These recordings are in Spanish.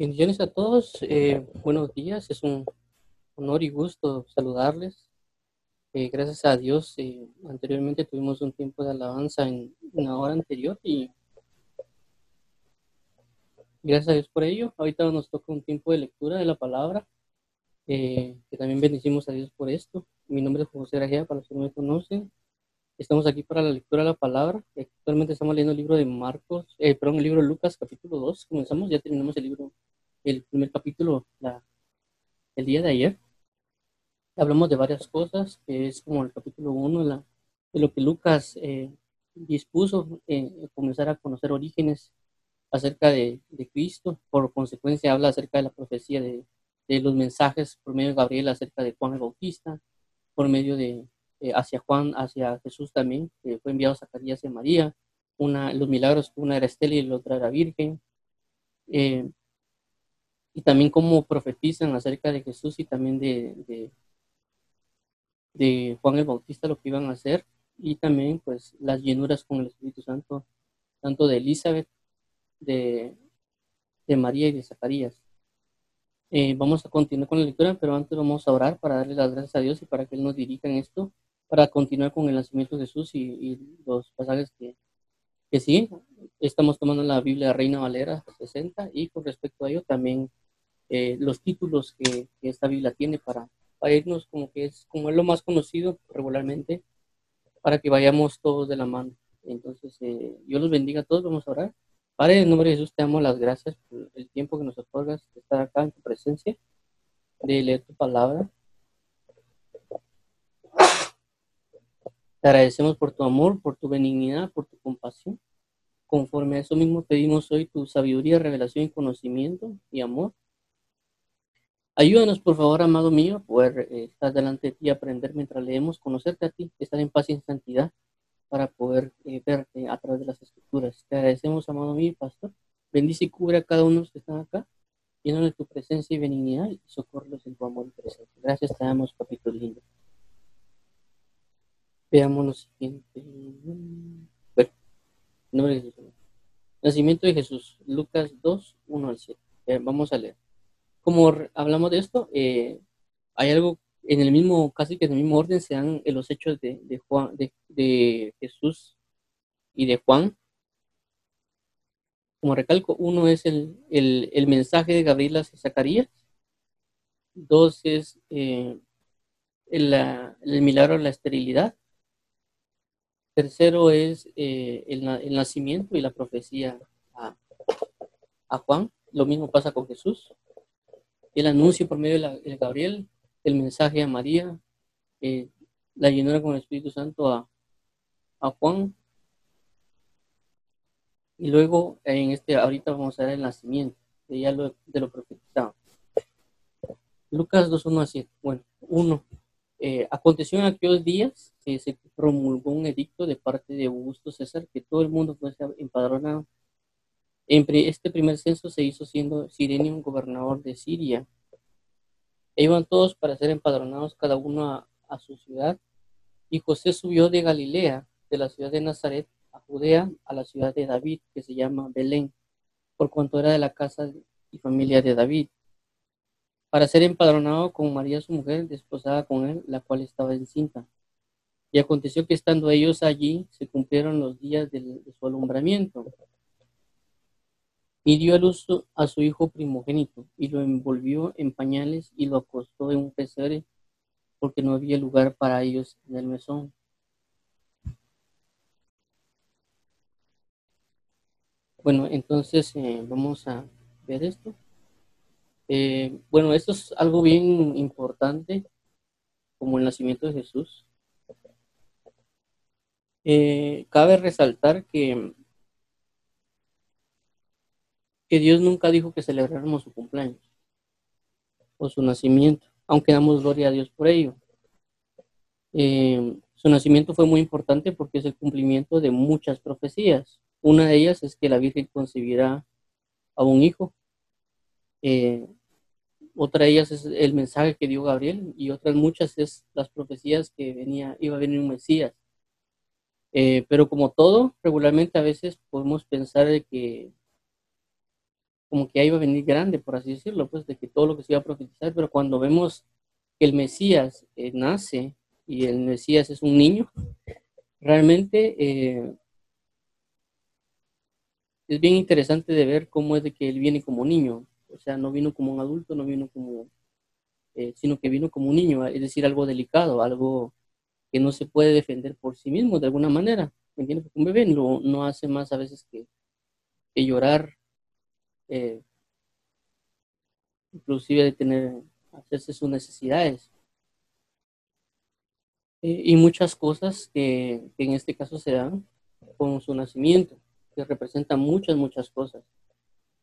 Bendiciones a todos, eh, buenos días, es un honor y gusto saludarles. Eh, gracias a Dios, eh, anteriormente tuvimos un tiempo de alabanza en una hora anterior y gracias a Dios por ello. Ahorita nos toca un tiempo de lectura de la palabra, que también bendecimos a Dios por esto. Mi nombre es José Grajea, para los que no me conocen. Estamos aquí para la lectura de la palabra. Actualmente estamos leyendo el libro de Marcos, perdón, el libro de Lucas, capítulo 2. Comenzamos, ya terminamos el libro el primer capítulo la, el día de ayer. Hablamos de varias cosas, que es como el capítulo 1 de lo que Lucas eh, dispuso, eh, comenzar a conocer orígenes acerca de, de, Cristo. Por consecuencia, habla acerca de la profecía de, de, los mensajes por medio de Gabriel acerca de Juan el Bautista, por medio de eh, hacia Juan, hacia Jesús también, que fue enviado a Zacarías y a María. Una, los milagros, una era Estela y la otra era Virgen. Eh, y también cómo profetizan acerca de Jesús y también de, de, Juan el Bautista lo que iban a hacer y también pues las llenuras con el Espíritu Santo, tanto de Elizabeth, de, de María y de Zacarías. Eh, vamos a continuar con la lectura, pero antes vamos a orar para darle las gracias a Dios y para que Él nos dirija en esto, para continuar con el nacimiento de Jesús y, y los pasajes que, que sí, estamos tomando la Biblia Reina Valera 60 y con respecto a ello también eh, los títulos que, esta Biblia tiene para, irnos como que es como es lo más conocido regularmente para que vayamos todos de la mano. Entonces, eh, Dios los bendiga a todos, vamos a orar. Padre, en nombre de Jesús te damos las gracias por el tiempo que nos otorgas de estar acá en tu presencia, de leer tu palabra. Te agradecemos por tu amor, por tu benignidad, por tu compasión. Conforme a eso mismo pedimos hoy tu sabiduría, revelación y conocimiento y amor. Ayúdanos, por favor, amado mío, a poder eh, estar delante de ti aprender mientras leemos, conocerte a ti, estar en paz y en santidad para poder eh, verte a través de las escrituras. Te agradecemos, amado mío, pastor. Bendice y cubre a cada uno de los que están acá, llenos de tu presencia y benignidad y socorros en tu amor y presencia. Gracias, te damos, capítulo lindo. Veamos lo siguiente. Bueno, nombre de Jesús. Nacimiento de Jesús, Lucas 2, 1 al 7. vamos a leer. Como hablamos de esto, eh, hay algo en el mismo, casi que en el mismo orden se dan los hechos de, Juan, de, Jesús y de Juan. Como recalco, uno es el, mensaje de Gabriel a Zacarías. Dos es eh, el, milagro de la esterilidad. Tercero es eh, el, nacimiento y la profecía a, Juan. Lo mismo pasa con Jesús. El anuncio por medio de, Gabriel, el mensaje a María, eh, la llenura con el Espíritu Santo a, Juan. Y luego en este, ahorita vamos a ver el nacimiento, de ya lo, de lo profetizado. Lucas 2, 1 a 7. Bueno, uno. Eh, aconteció en aquellos días que se promulgó un edicto de parte de Augusto César que todo el mundo fuese empadronado. En este primer censo se hizo siendo Sirenio un gobernador de Siria. Iban todos para ser empadronados cada uno a, su ciudad. Y José subió de Galilea, de la ciudad de Nazaret, a Judea, a la ciudad de David, que se llama Belén, por cuanto era de la casa y familia de David para ser empadronado con María su mujer, desposada con él, la cual estaba encinta. Y aconteció que estando ellos allí, se cumplieron los días de, su alumbramiento. Y dio a luz a su hijo primogénito, y lo envolvió en pañales y lo acostó en un pesebre, porque no había lugar para ellos en el mesón. Bueno, entonces eh, vamos a ver esto. Eh, bueno, esto es algo bien importante, como el nacimiento de Jesús. Eh, cabe resaltar que, que Dios nunca dijo que celebráramos su cumpleaños o su nacimiento, aunque damos gloria a Dios por ello. Eh, su nacimiento fue muy importante porque es el cumplimiento de muchas profecías. Una de ellas es que la Virgen concebirá a un hijo. Otra de ellas es el mensaje que dio Gabriel y otras muchas es las profecías que venía, iba a venir un Mesías. Eh, pero como todo, regularmente a veces podemos pensar de que, como que ahí va a venir grande, por así decirlo, pues de que todo lo que se iba a profetizar, pero cuando vemos que el Mesías eh, nace y el Mesías es un niño, realmente eh, es bien interesante de ver cómo es de que él viene como niño, o sea, no vino como un adulto, no vino como, eh, sino que vino como un niño, es decir, algo delicado, algo que no se puede defender por sí mismo de alguna manera, ¿me entiendes? Porque un bebé no, no hace más a veces que, que llorar eh, inclusive de tener, hacerse sus necesidades. Eh, y muchas cosas que, en este caso se dan con su nacimiento, que representan muchas, muchas cosas.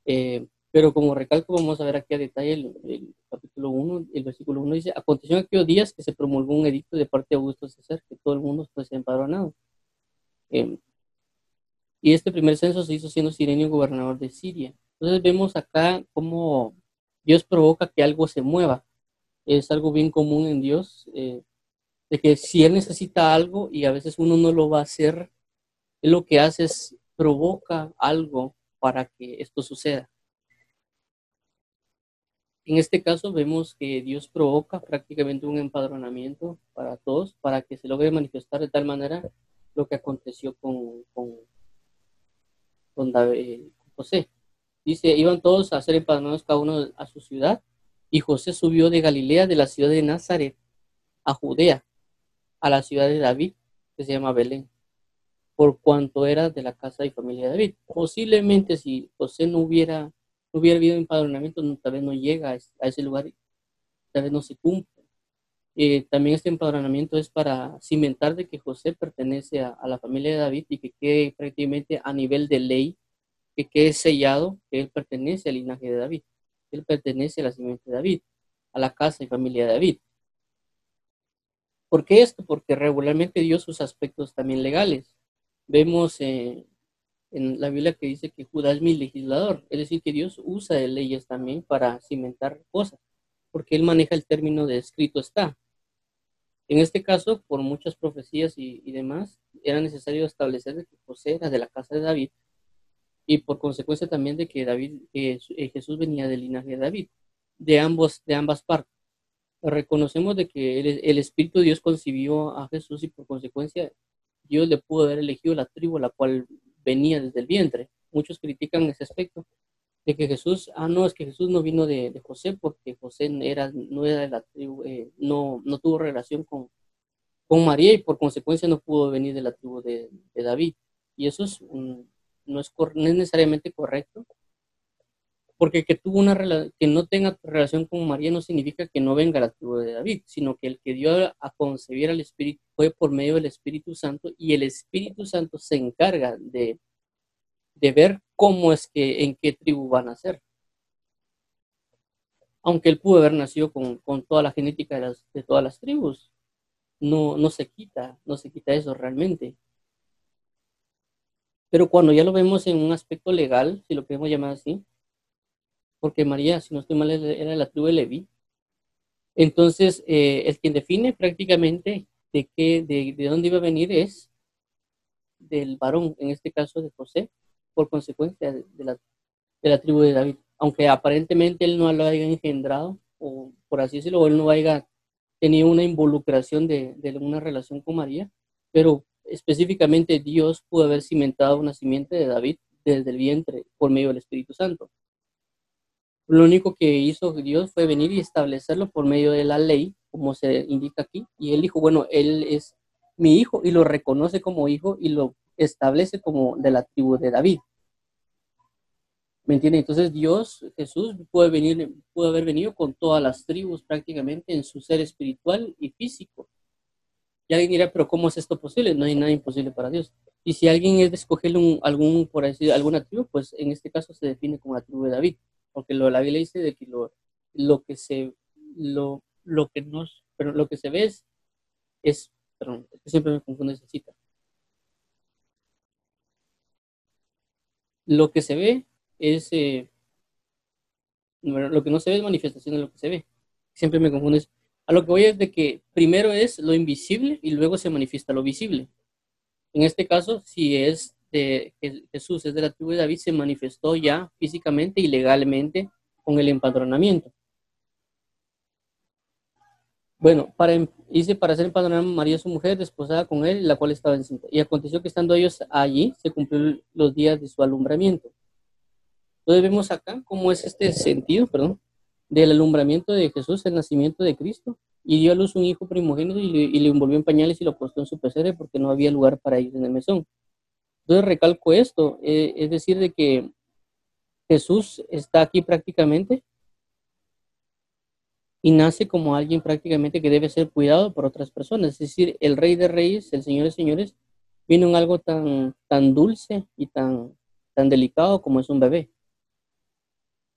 Eh, pero como recalco, vamos a ver aquí a detalle el, capítulo 1, el versículo 1 dice, aconteció en aquellos días que se promulgó un edicto de parte de Augusto César, que todo el mundo fue empadronado. y este primer censo se hizo siendo Sirenio gobernador de Siria. Entonces vemos acá cómo Dios provoca que algo se mueva. Es algo bien común en Dios, eh, de que si Él necesita algo y a veces uno no lo va a hacer, lo que hace es provoca algo para que esto suceda. En este caso vemos que Dios provoca prácticamente un empadronamiento para todos, para que se logre manifestar de tal manera lo que aconteció con, con, con David, José. Dice, iban todos a ser empadronados cada uno a su ciudad, y José subió de Galilea, de la ciudad de Nazaret, a Judea, a la ciudad de David, que se llama Belén, por cuanto era de la casa y familia de David. Posiblemente si José no hubiera, hubiera habido empadronamiento, tal vez no llega a ese lugar, tal vez no se cumple. Eh, también este empadronamiento es para cimentar de que José pertenece a, a, la familia de David y que quede prácticamente a nivel de ley que quede sellado que él pertenece al linaje de David, él pertenece a la simiente de David, a la casa y familia de David. ¿Por qué esto? Porque regularmente dio sus aspectos también legales. Vemos eh, en la Biblia que dice que Judá es mi legislador, es decir, que Dios usa leyes también para cimentar cosas, porque él maneja el término de escrito está. En este caso, por muchas profecías y, demás, era necesario establecer que José era de la casa de David y por consecuencia también de que David, eh, Jesús venía del linaje de David, de, ambos, de ambas partes. Reconocemos de que el, Espíritu de Dios concibió a Jesús y por consecuencia Dios le pudo haber elegido la tribu a la cual venía desde el vientre. Muchos critican ese aspecto de que Jesús, ah, no, es que Jesús no vino de, José porque José era, no era de la tribu, eh, no, no tuvo relación con, con María y por consecuencia no pudo venir de la tribu de, David. Y eso es un, no es, necesariamente correcto, porque que tuvo una que no tenga relación con María no significa que no venga la tribu de David, sino que el que dio a concebir al Espíritu fue por medio del Espíritu Santo y el Espíritu Santo se encarga de, de ver cómo es que, en qué tribu van a ser. Aunque él pudo haber nacido con, toda la genética de, todas las tribus, no, no se quita, no se quita eso realmente. Pero cuando ya lo vemos en un aspecto legal, si lo queremos llamar así, porque María, si no estoy mal, era la tribu de Leví, entonces eh, el quien define prácticamente de, qué, de, de dónde iba a venir es del varón, en este caso de José, por consecuencia de, la, de la tribu de David. Aunque aparentemente él no lo haya engendrado, o por así decirlo, él no haya tenido una involucración de, de una relación con María, pero específicamente Dios pudo haber cimentado una simiente de David desde el vientre por medio del Espíritu Santo. Lo único que hizo Dios fue venir y establecerlo por medio de la ley, como se indica aquí. Y él dijo, bueno, él es mi hijo y lo reconoce como hijo y lo establece como de la tribu de David. ¿Me entiende? Entonces Dios, Jesús, puede, venir, puede haber venido con todas las tribus prácticamente en su ser espiritual y físico. Y alguien dirá, pero ¿cómo es esto posible? No hay nada imposible para Dios. Y si alguien es de escoger algún, por decir, alguna tribu, pues en este caso se define como la tribu de David. Porque lo, la Biblia dice de que lo, lo que se, lo, lo que nos, pero lo que se ve es, perdón, siempre me confundo esa cita. Lo que se ve es, eh, lo que no se ve es manifestación de lo que se ve. Siempre me confundo eso. A lo que voy es de que primero es lo invisible y luego se manifiesta lo visible. En este caso, si es de Jesús es de la tribu de David se manifestó ya físicamente y legalmente con el empadronamiento. Bueno, para, dice para ser empadronada María su mujer, desposada con él, la cual estaba encinta. Y aconteció que estando ellos allí, se cumplieron los días de su alumbramiento. Entonces vemos acá cómo es este sentido, perdón, del alumbramiento de Jesús, el nacimiento de Cristo, y dio a luz un hijo primogénito y le, envolvió en pañales y lo puso en su pesebre porque no había lugar para ellos en el mesón. Entonces recalco esto, eh, es decir, de que Jesús está aquí prácticamente y nace como alguien prácticamente que debe ser cuidado por otras personas. Es decir, el rey de reyes, el señor de señores, viene en algo tan, tan dulce y tan, tan delicado como es un bebé.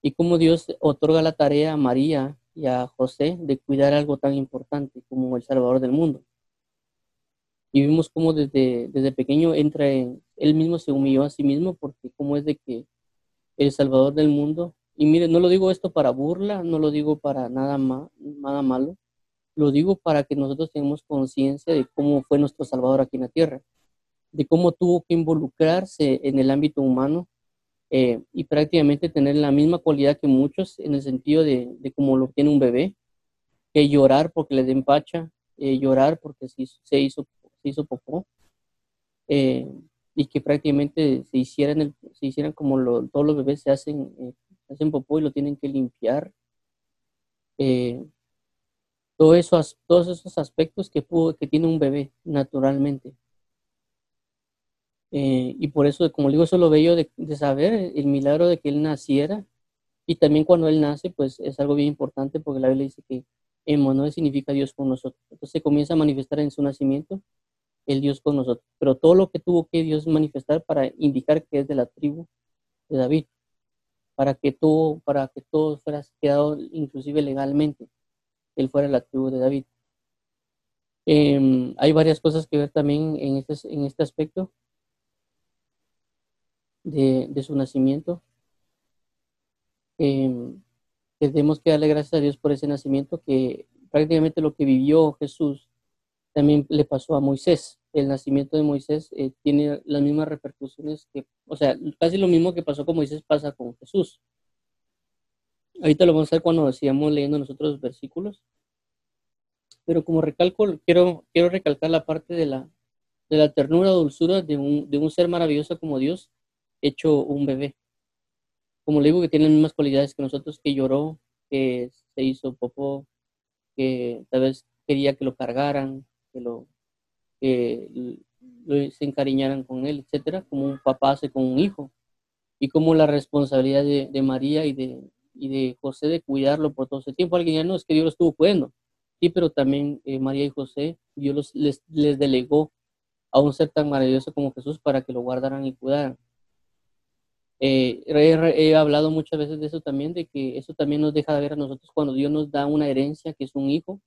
Y como Dios otorga la tarea a María y a José de cuidar algo tan importante como el Salvador del mundo. Y vimos cómo desde, desde pequeño entra en, él mismo se humilló a sí mismo porque cómo es de que el Salvador del mundo. Y mire, no lo digo esto para burla, no lo digo para nada, nada malo, lo digo para que nosotros tengamos conciencia de cómo fue nuestro Salvador aquí en la tierra, de cómo tuvo que involucrarse en el ámbito humano eh, y prácticamente tener la misma cualidad que muchos en el sentido de, de cómo lo tiene un bebé, que llorar porque le den pacha, eh, llorar porque se hizo, se hizo, se hizo popó, eh, y que prácticamente se hicieran, el, se hicieran como todos los bebés se hacen hacen popó y lo tienen que limpiar. Eh, todo eso, todos esos aspectos que, que tiene un bebé naturalmente. Eh, y por eso, como digo, eso lo bello de, de, saber el milagro de que él naciera. Y también cuando él nace, pues es algo bien importante porque la Biblia dice que Emmanuel significa Dios con nosotros. Entonces se comienza a manifestar en su nacimiento el Dios con nosotros. Pero todo lo que tuvo que Dios manifestar para indicar que es de la tribu de David para que todo, para que todo fuera quedado inclusive legalmente, él fuera la tribu de David. Em, hay varias cosas que ver también en este, en este aspecto de, su nacimiento. Tenemos que darle gracias a Dios por ese nacimiento, que prácticamente lo que vivió Jesús también le pasó a Moisés el nacimiento de Moisés eh, tiene las mismas repercusiones que, o sea, casi lo mismo que pasó con Moisés pasa con Jesús. Ahorita lo vamos a ver cuando decíamos leyendo nosotros los versículos. Pero como recalco, quiero, quiero recalcar la parte de la, de la ternura, dulzura de un, de un ser maravilloso como Dios, hecho un bebé. Como le digo, que tiene las mismas cualidades que nosotros, que lloró, que se hizo popó, que tal vez quería que lo cargaran, que lo que se encariñaran con él, etcétera, como un papá hace con un hijo, y como la responsabilidad de, María y de, y de José de cuidarlo por todo ese tiempo. Alguien ya no, es que Dios lo estuvo cuidando, sí, pero también eh, María y José, Dios les, les delegó a un ser tan maravilloso como Jesús para que lo guardaran y cuidaran. Eh, he, hablado muchas veces de eso también, de que eso también nos deja de ver a nosotros cuando Dios nos da una herencia que es un hijo,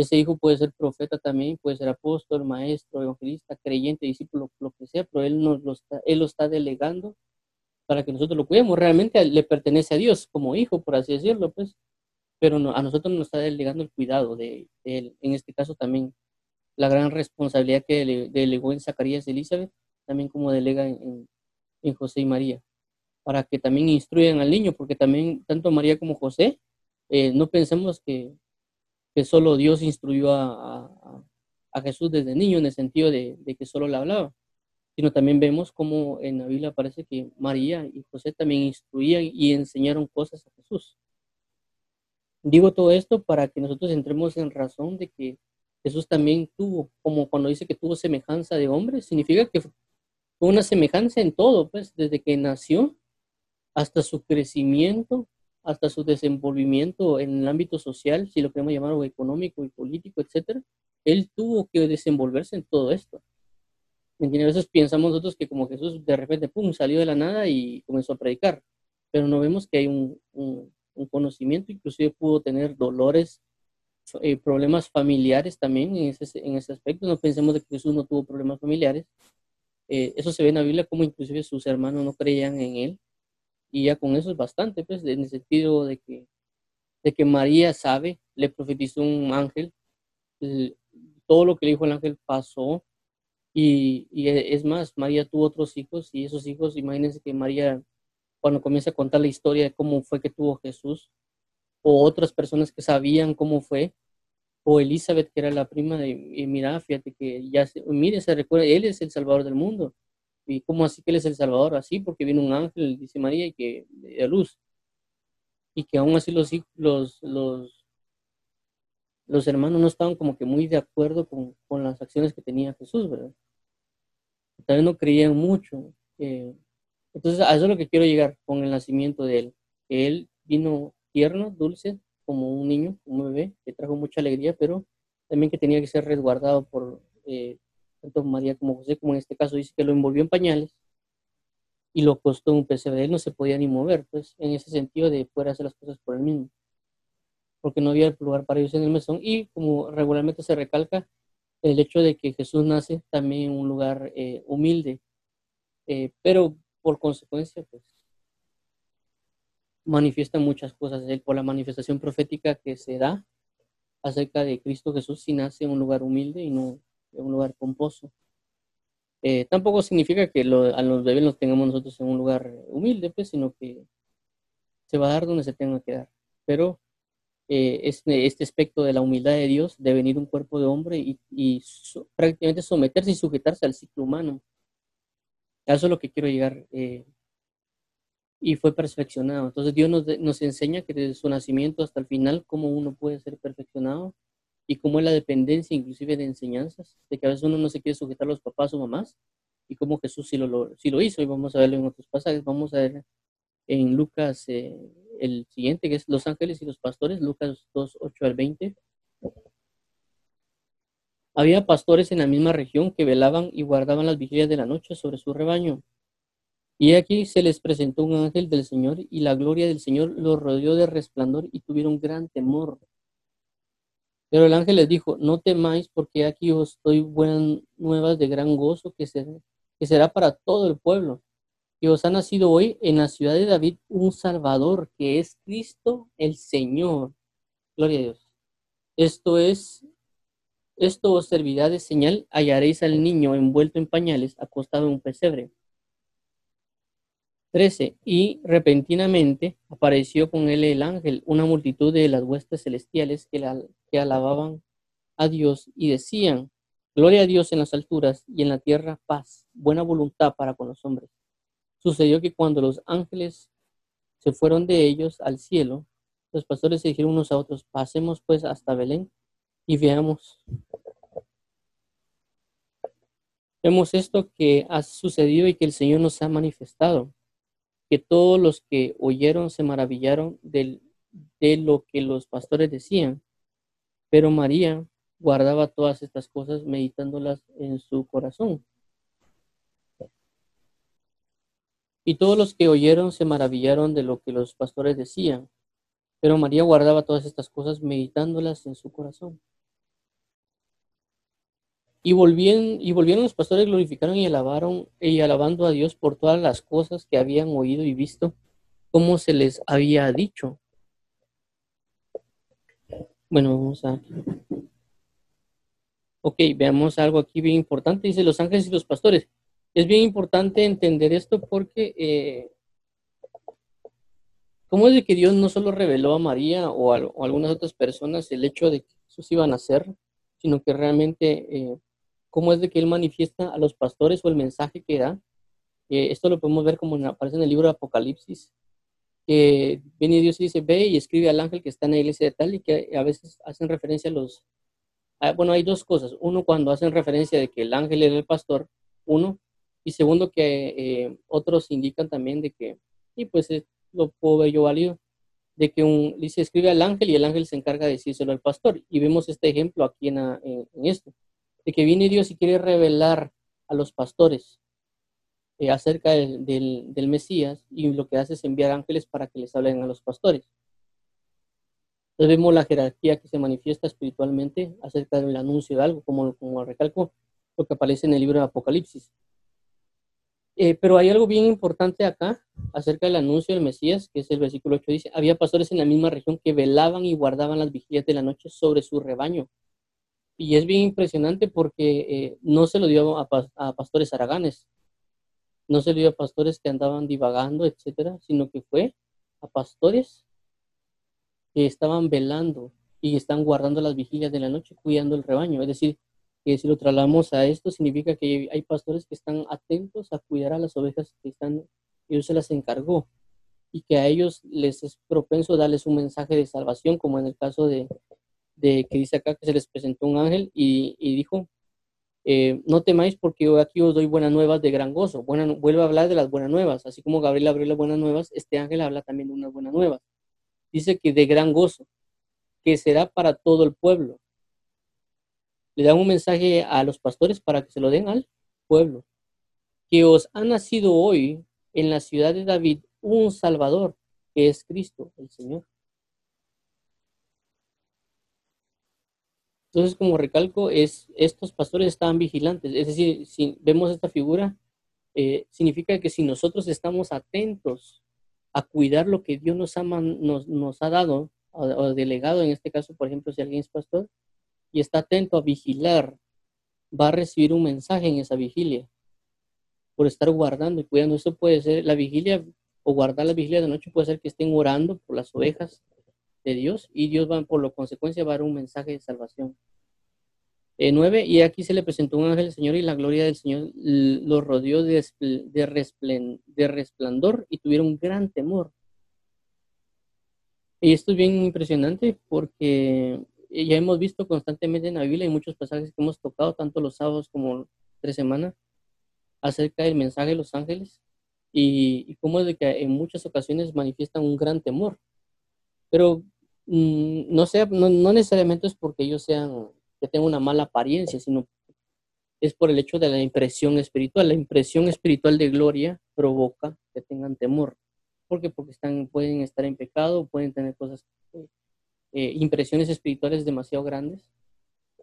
ese hijo puede ser profeta también, puede ser apóstol, maestro, evangelista, creyente, discípulo, lo que sea, pero él, nos lo, está, él lo está delegando para que nosotros lo cuidemos. Realmente le pertenece a Dios como hijo, por así decirlo, pues, pero a nosotros nos está delegando el cuidado de, él. En este caso también la gran responsabilidad que delegó en Zacarías y Elizabeth, también como delega en, José y María, para que también instruyan al niño, porque también tanto María como José, eh, no pensemos que que solo Dios instruyó a, Jesús desde niño en el sentido de, que solo le hablaba, sino también vemos como en la Biblia aparece que María y José también instruían y enseñaron cosas a Jesús. Digo todo esto para que nosotros entremos en razón de que Jesús también tuvo, como cuando dice que tuvo semejanza de hombre, significa que fue una semejanza en todo, pues desde que nació hasta su crecimiento, hasta su desenvolvimiento en el ámbito social, si lo queremos llamar, o económico y político, etcétera, él tuvo que desenvolverse en todo esto. ¿Me A veces pensamos nosotros que como Jesús de repente, pum, salió de la nada y comenzó a predicar, pero no vemos que hay un, un, conocimiento, inclusive pudo tener dolores, eh, problemas familiares también en ese, en ese aspecto. No pensemos de que Jesús no tuvo problemas familiares. Eh, eso se ve en la Biblia como inclusive sus hermanos no creían en él y ya con eso es bastante, pues, en el sentido de que, de que María sabe, le profetizó un ángel, todo lo que le dijo el ángel pasó, Y, y e, es más, María tuvo otros hijos y esos hijos, imagínense que María, cuando comienza a contar la historia de cómo fue que tuvo Jesús, o otras personas que sabían cómo fue, o Elizabeth, que era la prima de, y mira, fíjate que ya, se, mire, se recuerda, él es el Salvador del mundo. ¿Y cómo así que él es el Salvador? Así, porque viene un ángel, dice María, y que de luz. Y que aún así los, los, los, los hermanos no estaban como que muy de acuerdo con, con las acciones que tenía Jesús, ¿verdad? También no creían mucho. Eh, entonces, a eso es lo que quiero llegar con el nacimiento de él. Él vino tierno, dulce, como un niño, un bebé, que trajo mucha alegría, pero también que tenía que ser resguardado por eh, tanto María como José, como en este caso dice que lo envolvió en pañales y lo costó un pesebre. Él no se podía ni mover, pues en ese sentido de poder hacer las cosas por él mismo, porque no había lugar para ellos en el mesón y como regularmente se recalca, el hecho de que Jesús nace también en un lugar eh, humilde, eh, pero por consecuencia, pues manifiesta muchas cosas. Él, por la manifestación profética que se da acerca de Cristo Jesús, si nace en un lugar humilde y no en un lugar pomposo. Eh, tampoco significa que a los bebés los tengamos nosotros en un lugar humilde, pues, sino que se va a dar donde se tenga que dar. Pero eh, este, este, aspecto de la humildad de Dios, de venir un cuerpo de hombre y, prácticamente someterse y sujetarse al ciclo humano. eso es lo que quiero llegar. Eh, y fue perfeccionado. Entonces Dios nos, nos, enseña que desde su nacimiento hasta el final, cómo uno puede ser perfeccionado y cómo es la dependencia inclusive de enseñanzas, de que a veces uno no se quiere sujetar a los papás o mamás, y cómo Jesús sí lo, lo, lo hizo, y vamos a verlo en otros pasajes, vamos a ver en Lucas eh, el siguiente, que es los ángeles y los pastores, Lucas 2, 8 al 20. Había pastores en la misma región que velaban y guardaban las vigilias de la noche sobre su rebaño. Y aquí se les presentó un ángel del Señor y la gloria del Señor los rodeó de resplandor y tuvieron gran temor. Pero el ángel les dijo, no temáis porque aquí os doy buenas nuevas de gran gozo que será, para todo el pueblo. Y os ha nacido hoy en la ciudad de David un Salvador que es Cristo el Señor. Gloria a Dios. Esto es, esto os servirá de señal, hallaréis al niño envuelto en pañales, acostado en un pesebre. 13. Y repentinamente apareció con él el ángel, una multitud de las huestes celestiales que, que alababan a Dios y decían, Gloria a Dios en las alturas y en la tierra paz, buena voluntad para con los hombres. Sucedió que cuando los ángeles se fueron de ellos al cielo, los pastores se dijeron unos a otros, pasemos pues hasta Belén y veamos. Vemos esto que ha sucedido y que el Señor nos ha manifestado que todos los que oyeron se maravillaron de lo que los pastores decían. Pero María guardaba todas estas cosas meditándolas en su corazón. Y todos los que oyeron se maravillaron de lo que los pastores decían. Pero María guardaba todas estas cosas meditándolas en su corazón. Y volvieron, y volvieron los pastores, glorificaron y alabaron y alabando a Dios por todas las cosas que habían oído y visto, como se les había dicho. Bueno, vamos a... Ok, veamos algo aquí bien importante. Dice los ángeles y los pastores. Es bien importante entender esto porque eh, ¿cómo es de que Dios no solo reveló a María o a, algunas otras personas el hecho de que Jesús iba a nacer, sino que realmente eh, cómo es de que él manifiesta a los pastores o el mensaje que da. Eh, esto lo podemos ver como aparece en el libro de Apocalipsis, que viene Dios y dice, ve y escribe al ángel que está en la iglesia de tal y que a veces hacen referencia a los... bueno, hay dos cosas. Uno, cuando hacen referencia de que el ángel era el pastor, uno, y segundo, que eh, otros indican también de que, y pues eh, lo puedo ver yo válido, de que un, dice, escribe al ángel y el ángel se encarga de decírselo al pastor. Y vemos este ejemplo aquí en, en esto de que viene Dios y quiere revelar a los pastores eh, acerca del, Mesías y lo que hace es enviar ángeles para que les hablen a los pastores. Entonces vemos la jerarquía que se manifiesta espiritualmente acerca del anuncio de algo, como, como recalco lo que aparece en el libro de Apocalipsis. Eh, pero hay algo bien importante acá acerca del anuncio del Mesías, que es el versículo 8, dice, había pastores en la misma región que velaban y guardaban las vigilias de la noche sobre su rebaño Y es bien impresionante porque eh, no se lo dio a, a, pastores araganes, no se dio a pastores que andaban divagando, etcétera, sino que fue a pastores que estaban velando y están guardando las vigilias de la noche, cuidando el rebaño. Es decir, que si lo trasladamos a esto, significa que hay pastores que están atentos a cuidar a las ovejas que están, Dios se las encargó y que a ellos les es propenso darles un mensaje de salvación, como en el caso de, de que dice acá que se les presentó un ángel y, y dijo, eh, no temáis porque yo aquí os doy buenas nuevas de gran gozo. Buena, vuelvo a hablar de las buenas nuevas, así como Gabriel abrió las buenas nuevas, este ángel habla también de unas buenas nuevas. Dice que de gran gozo, que será para todo el pueblo. Le da un mensaje a los pastores para que se lo den al pueblo. Que os ha nacido hoy en la ciudad de David un Salvador, que es Cristo, el Señor. Entonces, como recalco, es, estos pastores estaban vigilantes. Es decir, si vemos esta figura, eh, significa que si nosotros estamos atentos a cuidar lo que Dios nos ha, dado o, delegado, en este caso, por ejemplo, si alguien es pastor, y está atento a vigilar, va a recibir un mensaje en esa vigilia por estar guardando y cuidando. Eso puede ser la vigilia o guardar la vigilia de noche, puede ser que estén orando por las ovejas de Dios y Dios va, por lo consecuencia, va a dar un mensaje de salvación. Eh, nueve, y aquí se le presentó un ángel del Señor y la gloria del Señor los rodeó de, resplandor y tuvieron gran temor. Y esto es bien impresionante porque ya hemos visto constantemente en la Biblia y muchos pasajes que hemos tocado, tanto los sábados como tres semanas, acerca del mensaje de los ángeles y, y cómo es de que en muchas ocasiones manifiestan un gran temor. Pero mm, no, sea, no, no, necesariamente es porque ellos sean, que tengan una mala apariencia, sino es por el hecho de la impresión espiritual. La impresión espiritual de gloria provoca que tengan temor. ¿Por qué? Porque están, pueden estar en pecado, pueden tener cosas, eh, impresiones espirituales demasiado grandes.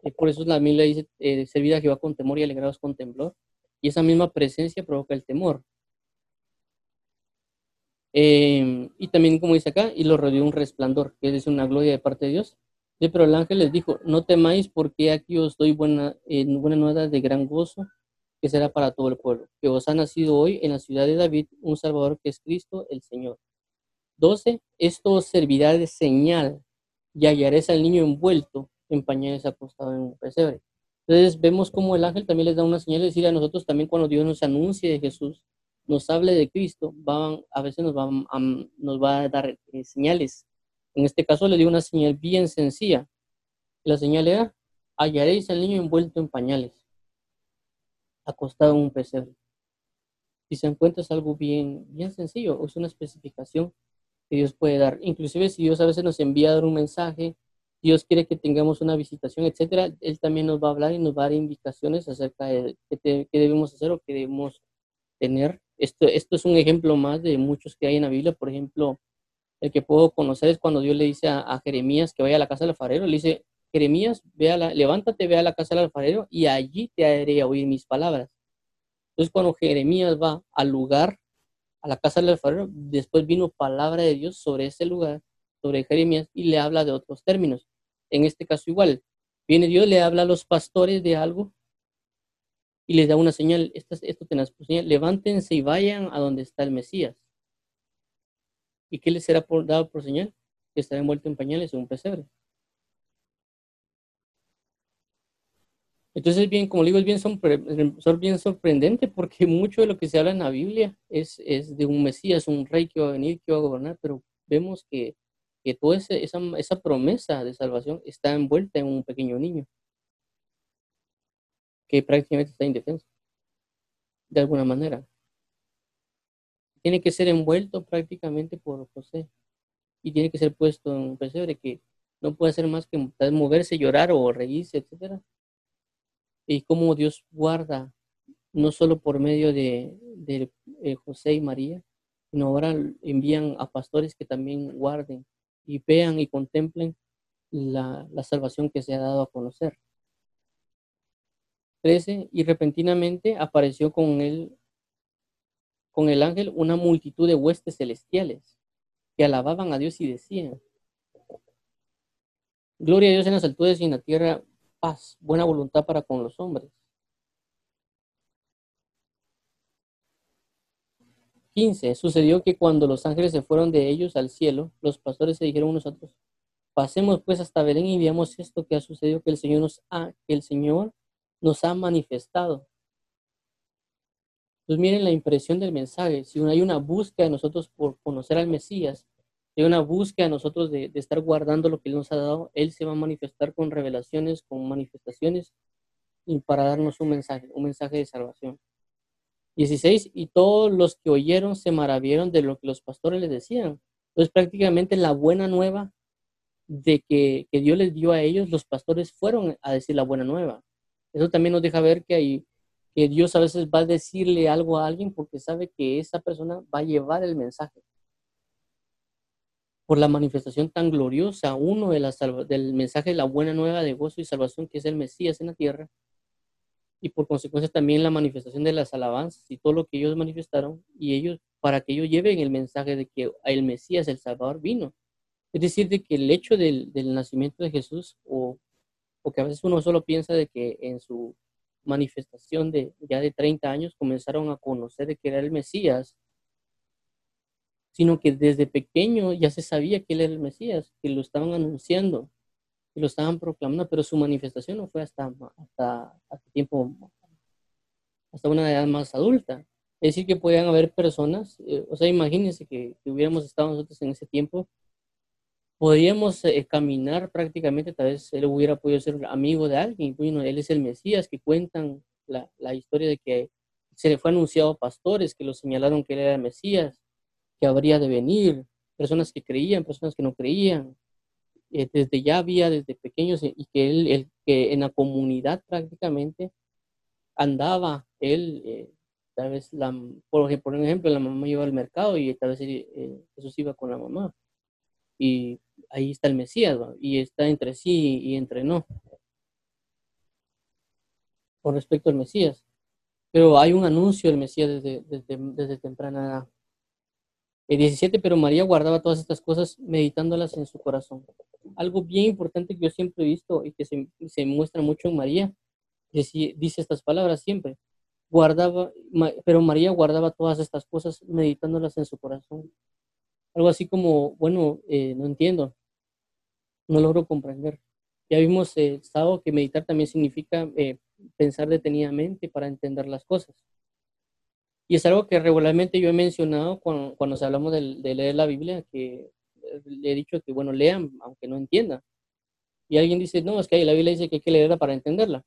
Eh, por eso la Biblia dice, eh, servir a Jehová con temor y alegrados con temblor. Y esa misma presencia provoca el temor. Em, y también, como dice acá, y lo rodeó un resplandor, que es una gloria de parte de Dios. pero el ángel les dijo, no temáis porque aquí os doy buena, buena nueva de gran gozo, que será para todo el pueblo, que os ha nacido hoy en la ciudad de David un Salvador que es Cristo el Señor. 12. Esto os servirá de señal y hallaréis al niño envuelto en pañales acostado en un pesebre. Entonces vemos como el ángel también les da una señal, es decir, a nosotros también cuando Dios nos anuncie de Jesús, nos hable de Cristo, van, a veces nos va a, nos va a dar eh, señales. En este caso le dio una señal bien sencilla. La señal era, hallaréis al niño envuelto en pañales, acostado en un pesebre. Si se encuentra es algo bien, bien sencillo, es una especificación que Dios puede dar. Inclusive si Dios a veces nos envía a dar un mensaje, Dios quiere que tengamos una visitación, etcétera, Él también nos va a hablar y nos va a dar indicaciones acerca de qué, qué debemos hacer o qué debemos tener esto, esto es un ejemplo más de muchos que hay en la Biblia. Por ejemplo, el que puedo conocer es cuando Dios le dice a, Jeremías que vaya a la casa del alfarero. Le dice, Jeremías, ve la, levántate, ve a la casa del alfarero y allí te haré oír mis palabras. Entonces, cuando Jeremías va al lugar, a la casa del alfarero, después vino palabra de Dios sobre ese lugar, sobre Jeremías, y le habla de otros términos. En este caso igual, viene Dios, le habla a los pastores de algo, y les da una señal, esto, esto tenés por señal, levántense y vayan a donde está el Mesías. ¿Y qué les será por, dado por señal? Que estará envuelto en pañales en un pesebre. Entonces, bien, como digo, es bien, bien sorprendente porque mucho de lo que se habla en la Biblia es, es de un Mesías, un rey que va a venir, que va a gobernar, pero vemos que, que toda esa, esa promesa de salvación está envuelta en un pequeño niño que prácticamente está indefenso, de alguna manera. Tiene que ser envuelto prácticamente por José y tiene que ser puesto en un pesebre que no puede hacer más que moverse, llorar o reírse, etc. Y cómo Dios guarda, no solo por medio de, eh, José y María, sino ahora envían a pastores que también guarden y vean y contemplen la salvación que se ha dado a conocer y repentinamente apareció con él, con el ángel, una multitud de huestes celestiales que alababan a Dios y decían, Gloria a Dios en las alturas y en la tierra paz, buena voluntad para con los hombres. 15. Sucedió que cuando los ángeles se fueron de ellos al cielo, los pastores se dijeron unos a otros, pasemos pues hasta Belén y veamos esto que ha sucedido, que el Señor nos ha, que el Señor nos ha manifestado. Pues miren la impresión del mensaje. Si hay una búsqueda de nosotros por conocer al Mesías, hay una búsqueda de nosotros de, estar guardando lo que Él nos ha dado, Él se va a manifestar con revelaciones, con manifestaciones, y para darnos un mensaje, un mensaje de salvación. 16, y todos los que oyeron se maravillaron de lo que los pastores les decían. Entonces prácticamente la buena nueva de que, Dios les dio a ellos, los pastores fueron a decir la buena nueva. Eso también nos deja ver que, hay, que Dios a veces va a decirle algo a alguien porque sabe que esa persona va a llevar el mensaje. Por la manifestación tan gloriosa, uno de la del mensaje de la buena nueva de gozo y salvación que es el Mesías en la tierra, y por consecuencia también la manifestación de las alabanzas y todo lo que ellos manifestaron y ellos para que ellos lleven el mensaje de que el Mesías, el Salvador, vino. Es decir, de que el hecho del, del nacimiento de Jesús, o, o, que a veces uno solo piensa de que en su manifestación de ya de 30 años comenzaron a conocer de que era el Mesías, sino que desde pequeño ya se sabía que él era el Mesías, que lo estaban anunciando y lo estaban proclamando, pero su manifestación no fue hasta, hasta, hasta tiempo, hasta una edad más adulta. Es decir, que podían haber personas, eh, o sea, imagínense que, que, hubiéramos estado nosotros en ese tiempo, podríamos eh, caminar prácticamente, tal vez él hubiera podido ser amigo de alguien, bueno, él es el Mesías, que cuentan la, la historia de que se le fue anunciado a pastores que lo señalaron que él era el Mesías, que habría de venir, personas que creían, personas que no creían, eh, desde ya había desde pequeños eh, y que él, el, que en la comunidad prácticamente andaba él, eh, tal vez, la, por, por ejemplo, la mamá iba al mercado y tal vez eh, Jesús iba con la mamá. Y ahí está el Mesías, y está entre sí y entre no. Con respecto al Mesías. Pero hay un anuncio del Mesías desde, desde, desde temprana edad. El 17, pero María guardaba todas estas cosas meditándolas en su corazón. Algo bien importante que yo siempre he visto y que se, se muestra mucho en María, dice, dice estas palabras siempre. Guardaba, pero María guardaba todas estas cosas meditándolas en su corazón. Algo así como, bueno, eh, no entiendo, no logro comprender. Ya vimos el eh, sábado que meditar también significa eh, pensar detenidamente para entender las cosas. Y es algo que regularmente yo he mencionado cuando, cuando hablamos de, de, leer la Biblia, que le he dicho que, bueno, lean aunque no entiendan. Y alguien dice, no, es que la Biblia dice que hay que leerla para entenderla.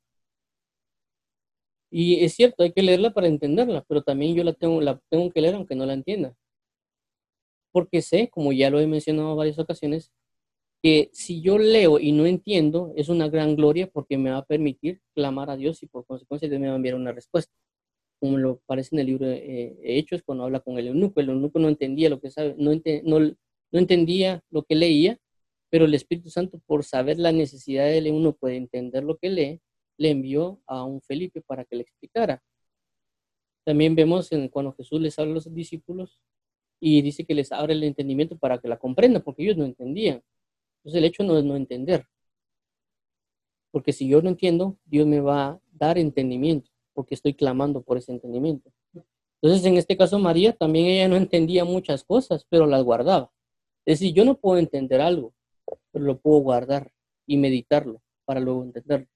Y es cierto, hay que leerla para entenderla, pero también yo la tengo, la tengo que leer aunque no la entienda. Porque sé, como ya lo he mencionado en varias ocasiones, que si yo leo y no entiendo, es una gran gloria porque me va a permitir clamar a Dios y por consecuencia Dios me va a enviar una respuesta como lo parece en el libro de eh, Hechos, cuando habla con el eunuco. El eunuco no entendía lo que sabe, no, entendía lo que leía, pero el Espíritu Santo, por saber la necesidad del eunuco de entender lo que lee, le envió a un Felipe para que le explicara. También vemos en, cuando Jesús les habla a los discípulos y dice que les abre el entendimiento para que la comprendan, porque ellos no entendían. Entonces el hecho no es no entender. Porque si yo no entiendo, Dios me va a dar entendimiento porque estoy clamando por ese entendimiento. Entonces, en este caso, María también ella no entendía muchas cosas, pero las guardaba. Es decir, yo no puedo entender algo, pero lo puedo guardar y meditarlo para luego entenderlo.